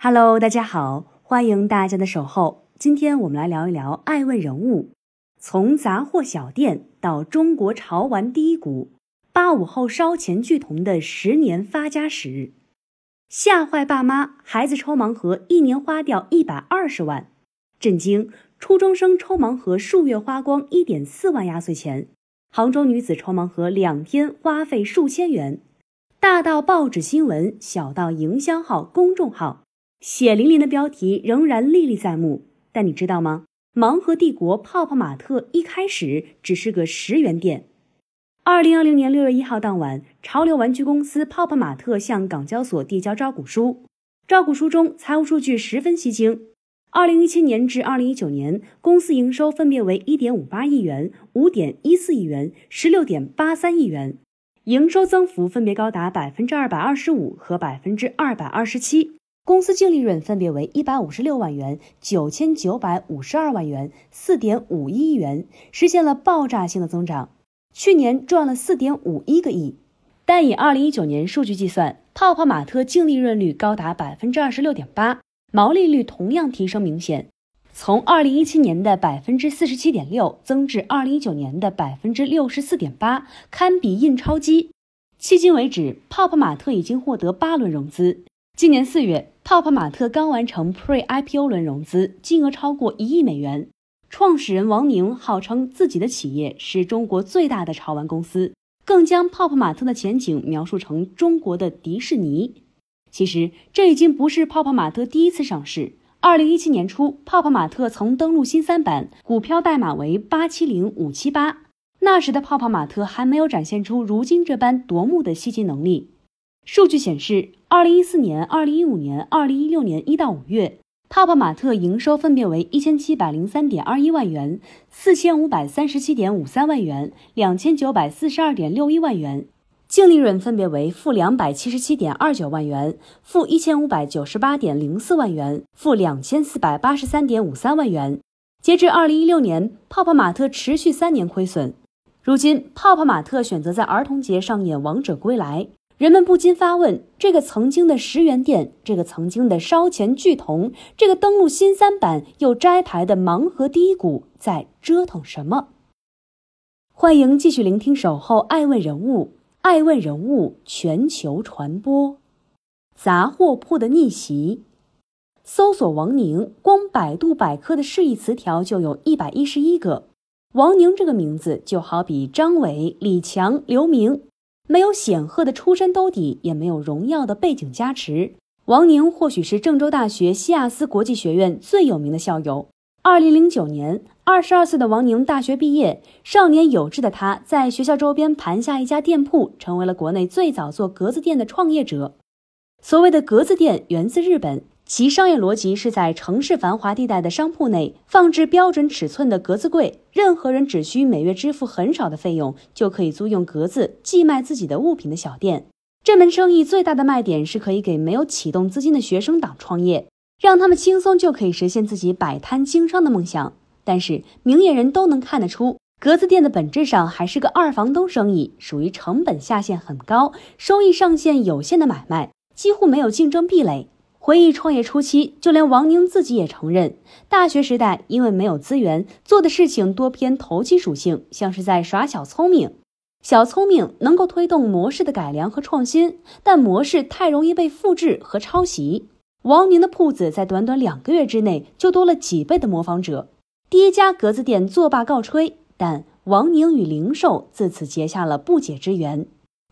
Hello，大家好，欢迎大家的守候。今天我们来聊一聊爱问人物，从杂货小店到中国潮玩第一股，八五后烧钱巨童的十年发家史，吓坏爸妈，孩子抽盲盒一年花掉一百二十万，震惊初中生抽盲盒数月花光一点四万压岁钱，杭州女子抽盲盒两天花费数千元，大到报纸新闻，小到营销号、公众号。血淋淋的标题仍然历历在目，但你知道吗？盲盒帝国泡泡玛特一开始只是个十元店。二零二零年六月一号当晚，潮流玩具公司泡泡玛特向港交所递交招股书，招股书中财务数据十分吸睛。二零一七年至二零一九年，公司营收分别为一点五八亿元、五点一四亿元、十六点八三亿元，营收增幅分别高达百分之二百二十五和百分之二百二十七。公司净利润分别为一百五十六万元、九千九百五十二万元、四点五亿元，实现了爆炸性的增长。去年赚了四点五一个亿，但以二零一九年数据计算，泡泡玛特净利润率高达百分之二十六点八，毛利率同样提升明显，从二零一七年的百分之四十七点六增至二零一九年的百分之六十四点八，堪比印钞机。迄今为止，泡泡玛特已经获得八轮融资。今年四月，泡泡玛特刚完成 Pre-IPO 轮融资，金额超过一亿美元。创始人王宁号称自己的企业是中国最大的潮玩公司，更将泡泡玛特的前景描述成中国的迪士尼。其实，这已经不是泡泡玛特第一次上市。二零一七年初，泡泡玛特曾登陆新三板，股票代码为八七零五七八。那时的泡泡玛特还没有展现出如今这般夺目的吸金能力。数据显示，二零一四年、二零一五年、二零一六年一到五月，泡泡玛特营收分别为一千七百零三点二一万元、四千五百三十七点五三万元、两千九百四十二点六一万元，净利润分别为负两百七十七点二九万元、负一千五百九十八点零四万元、负两千四百八十三点五三万元。截至二零一六年，泡泡玛特持续三年亏损。如今，泡泡玛特选择在儿童节上演《王者归来》。人们不禁发问：这个曾经的十元店，这个曾经的烧钱巨童，这个登陆新三板又摘牌的盲盒低谷，在折腾什么？欢迎继续聆听《守候爱问人物》，爱问人物全球传播。杂货铺的逆袭，搜索王宁，光百度百科的释义词条就有一百一十一个。王宁这个名字，就好比张伟、李强、刘明。没有显赫的出身兜底，也没有荣耀的背景加持。王宁或许是郑州大学西亚斯国际学院最有名的校友。二零零九年，二十二岁的王宁大学毕业，少年有志的他在学校周边盘下一家店铺，成为了国内最早做格子店的创业者。所谓的格子店源自日本。其商业逻辑是在城市繁华地带的商铺内放置标准尺寸的格子柜，任何人只需每月支付很少的费用，就可以租用格子寄卖自己的物品的小店。这门生意最大的卖点是可以给没有启动资金的学生党创业，让他们轻松就可以实现自己摆摊经商的梦想。但是明眼人都能看得出，格子店的本质上还是个二房东生意，属于成本下限很高、收益上限有限的买卖，几乎没有竞争壁垒。回忆创业初期，就连王宁自己也承认，大学时代因为没有资源，做的事情多偏投机属性，像是在耍小聪明。小聪明能够推动模式的改良和创新，但模式太容易被复制和抄袭。王宁的铺子在短短两个月之内就多了几倍的模仿者。第一家格子店作罢告吹，但王宁与零售自此结下了不解之缘。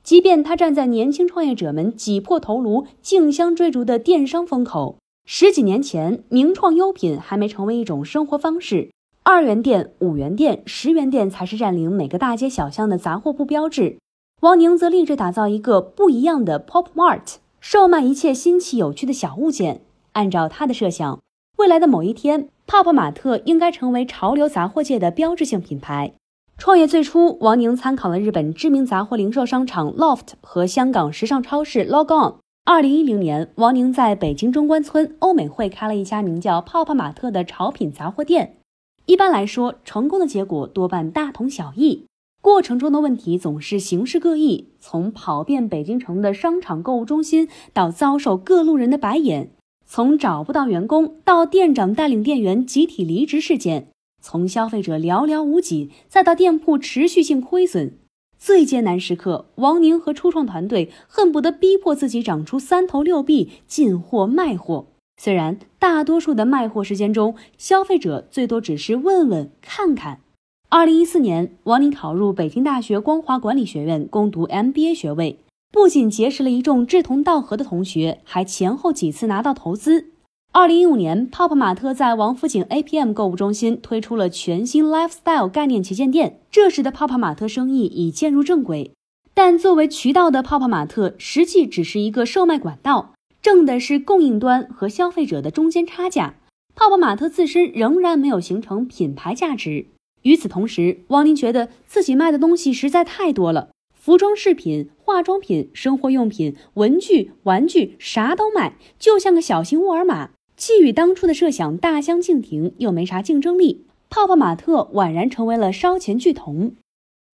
即便他站在年轻创业者们挤破头颅、竞相追逐的电商风口，十几年前，名创优品还没成为一种生活方式，二元店、五元店、十元店才是占领每个大街小巷的杂货铺标志。王宁则立志打造一个不一样的 Pop Mart，售卖一切新奇有趣的小物件。按照他的设想，未来的某一天，泡泡玛特应该成为潮流杂货界的标志性品牌。创业最初，王宁参考了日本知名杂货零售商场 LOFT 和香港时尚超市 LOGON。二零一零年，王宁在北京中关村欧美汇开了一家名叫“泡泡玛特”的潮品杂货店。一般来说，成功的结果多半大同小异，过程中的问题总是形式各异，从跑遍北京城的商场购物中心，到遭受各路人的白眼，从找不到员工到店长带领店员集体离职事件，从消费者寥寥无几再到店铺持续性亏损，最艰难时刻，王宁和初创团队恨不得逼迫自己长出三头六臂，进货卖货。虽然大多数的卖货时间中，消费者最多只是问问看看。二零一四年，王宁考入北京大学光华管理学院攻读 MBA 学位。不仅结识了一众志同道合的同学，还前后几次拿到投资。二零一五年，泡泡玛特在王府井 APM 购物中心推出了全新 Lifestyle 概念旗舰店，这时的泡泡玛特生意已渐入正轨。但作为渠道的泡泡玛特，实际只是一个售卖管道，挣的是供应端和消费者的中间差价。泡泡玛特自身仍然没有形成品牌价值。与此同时，汪宁觉得自己卖的东西实在太多了。服装饰品、化妆品、生活用品、文具、玩具，啥都卖，就像个小型沃尔玛，既与当初的设想大相径庭，又没啥竞争力。泡泡玛特宛然成为了烧钱巨头。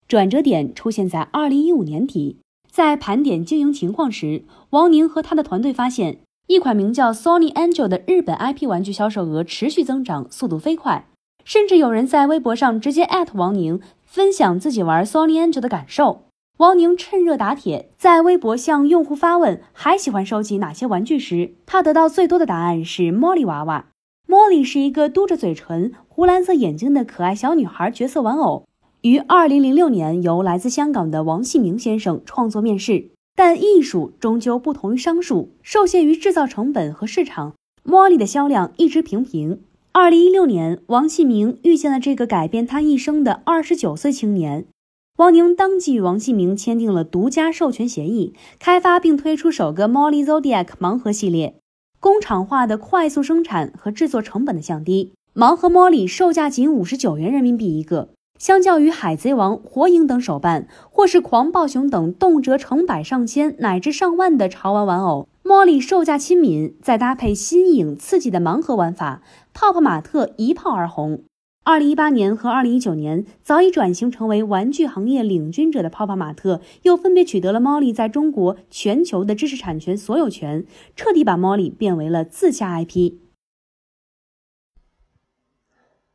转折点出现在二零一五年底，在盘点经营情况时，王宁和他的团队发现，一款名叫 Sony Angel 的日本 IP 玩具销售额持续增长，速度飞快，甚至有人在微博上直接艾特王宁，分享自己玩 Sony Angel 的感受。王宁趁热打铁，在微博向用户发问：“还喜欢收集哪些玩具？”时，他得到最多的答案是茉莉娃娃。茉莉是一个嘟着嘴唇、湖蓝色眼睛的可爱小女孩角色玩偶，于2006年由来自香港的王细明先生创作面世。但艺术终究不同于商术，受限于制造成本和市场，茉莉的销量一直平平。2016年，王细明遇见了这个改变他一生的29岁青年。汪宁当即与王继明签订了独家授权协议，开发并推出首个 Molly Zodiac 盲盒系列。工厂化的快速生产和制作成本的降低，盲盒 Molly 售价仅五十九元人民币一个。相较于海贼王、火影等手办，或是狂暴熊等动辄成百上千乃至上万的潮玩玩偶，Molly 售价亲民，再搭配新颖刺激的盲盒玩法，泡泡玛特一炮而红。二零一八年和二零一九年，早已转型成为玩具行业领军者的泡泡玛特，又分别取得了猫莉在中国、全球的知识产权所有权，彻底把猫莉变为了自家 IP。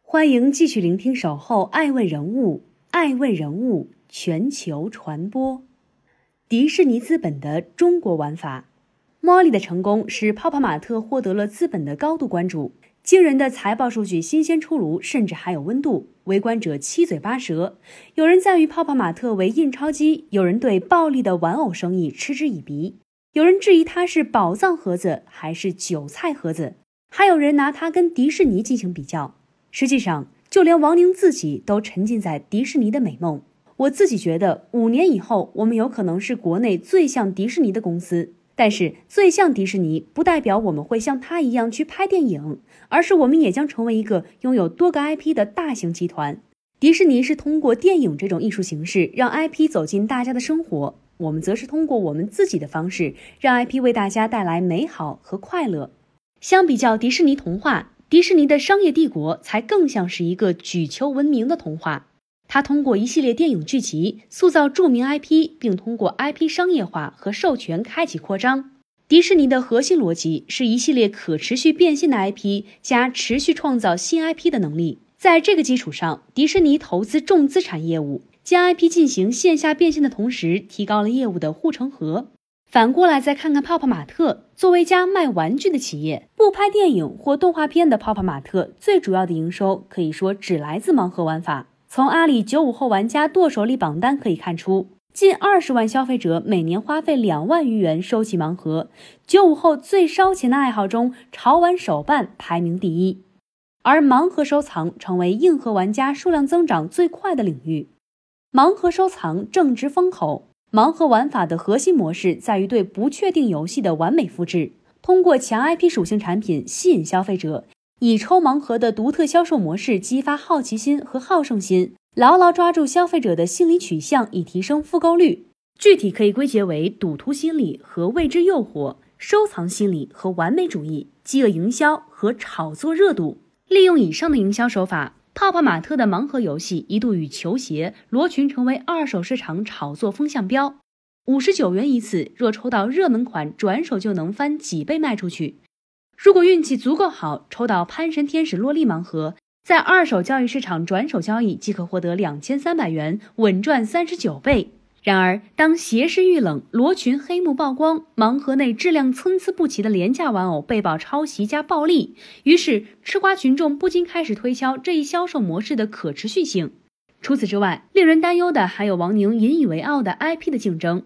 欢迎继续聆听《守候爱问人物》，爱问人物全球传播。迪士尼资本的中国玩法，猫莉的成功使泡泡玛特获得了资本的高度关注。惊人的财报数据新鲜出炉，甚至还有温度，围观者七嘴八舌。有人赞誉泡泡玛特为印钞机，有人对暴利的玩偶生意嗤之以鼻，有人质疑它是宝藏盒子还是韭菜盒子，还有人拿它跟迪士尼进行比较。实际上，就连王宁自己都沉浸在迪士尼的美梦。我自己觉得，五年以后，我们有可能是国内最像迪士尼的公司。但是，最像迪士尼，不代表我们会像他一样去拍电影，而是我们也将成为一个拥有多个 IP 的大型集团。迪士尼是通过电影这种艺术形式让 IP 走进大家的生活，我们则是通过我们自己的方式让 IP 为大家带来美好和快乐。相比较迪士尼童话，迪士尼的商业帝国才更像是一个举球闻名的童话。他通过一系列电影剧集塑造著名 IP，并通过 IP 商业化和授权开启扩张。迪士尼的核心逻辑是一系列可持续变现的 IP 加持续创造新 IP 的能力。在这个基础上，迪士尼投资重资产业务，将 IP 进行线下变现的同时，提高了业务的护城河。反过来再看看泡泡玛特，作为一家卖玩具的企业，不拍电影或动画片的泡泡玛特，最主要的营收可以说只来自盲盒玩法。从阿里九五后玩家剁手里榜单可以看出，近二十万消费者每年花费两万余元收集盲盒。九五后最烧钱的爱好中，潮玩手办排名第一，而盲盒收藏成为硬核玩家数量增长最快的领域。盲盒收藏正值风口，盲盒玩法的核心模式在于对不确定游戏的完美复制，通过强 IP 属性产品吸引消费者。以抽盲盒的独特销售模式激发好奇心和好胜心，牢牢抓住消费者的心理取向，以提升复购率。具体可以归结为赌徒心理和未知诱惑、收藏心理和完美主义、饥饿营销和炒作热度。利用以上的营销手法，泡泡玛特的盲盒游戏一度与球鞋、罗裙成为二手市场炒作风向标。五十九元一次，若抽到热门款，转手就能翻几倍卖出去。如果运气足够好，抽到潘神天使洛丽盲盒，在二手交易市场转手交易即可获得两千三百元，稳赚三十九倍。然而，当邪视遇冷，罗裙黑幕曝光，盲盒内质量参差不齐的廉价玩偶被曝抄袭加暴利，于是吃瓜群众不禁开始推敲这一销售模式的可持续性。除此之外，令人担忧的还有王宁引以为傲的 IP 的竞争。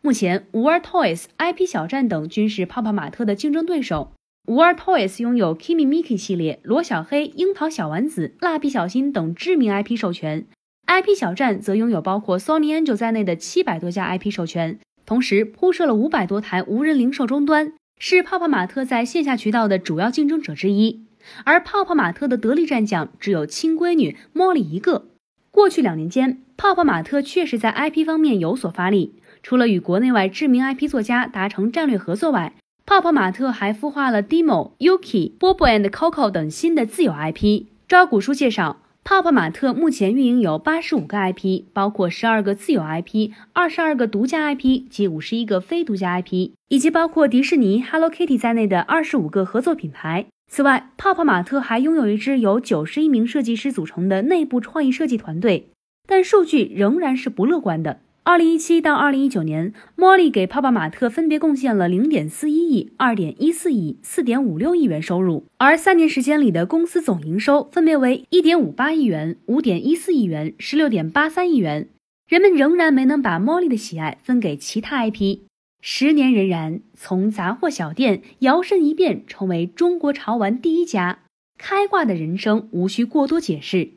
目前，无二 Toys、IP 小站等均是泡泡玛特的竞争对手。War Toys 拥有 Kimi Miki 系列、罗小黑、樱桃小丸子、蜡笔小新等知名 IP 授权，IP 小站则拥有包括 Sony Angel 在内的七百多家 IP 授权，同时铺设了五百多台无人零售终端，是泡泡玛特在线下渠道的主要竞争者之一。而泡泡玛特的得力战将只有亲闺女茉莉一个。过去两年间，泡泡玛特确实在 IP 方面有所发力，除了与国内外知名 IP 作家达成战略合作外，泡泡玛特还孵化了 Demo、Yuki、Bobo and Coco 等新的自有 IP。招股书介绍，泡泡玛特目前运营有八十五个 IP，包括十二个自有 IP、二十二个独家 IP 及五十一个非独家 IP，以及包括迪士尼、Hello Kitty 在内的二十五个合作品牌。此外，泡泡玛特还拥有一支由九十一名设计师组成的内部创意设计团队，但数据仍然是不乐观的。二零一七到二零一九年，莫莉给泡泡玛特分别贡献了零点四一亿、二点一四亿、四点五六亿元收入，而三年时间里的公司总营收分别为一点五八亿元、五点一四亿元、十六点八三亿元。人们仍然没能把莫莉的喜爱分给其他 IP。十年仍然，从杂货小店摇身一变成为中国潮玩第一家，开挂的人生无需过多解释。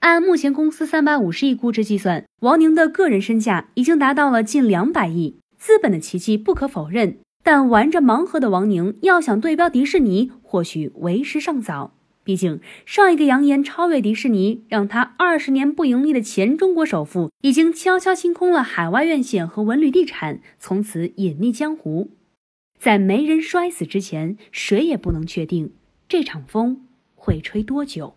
按目前公司三百五十亿估值计算，王宁的个人身价已经达到了近两百亿，资本的奇迹不可否认。但玩着盲盒的王宁，要想对标迪士尼，或许为时尚早。毕竟上一个扬言超越迪士尼，让他二十年不盈利的前中国首富，已经悄悄清空了海外院线和文旅地产，从此隐匿江湖。在没人摔死之前，谁也不能确定这场风会吹多久。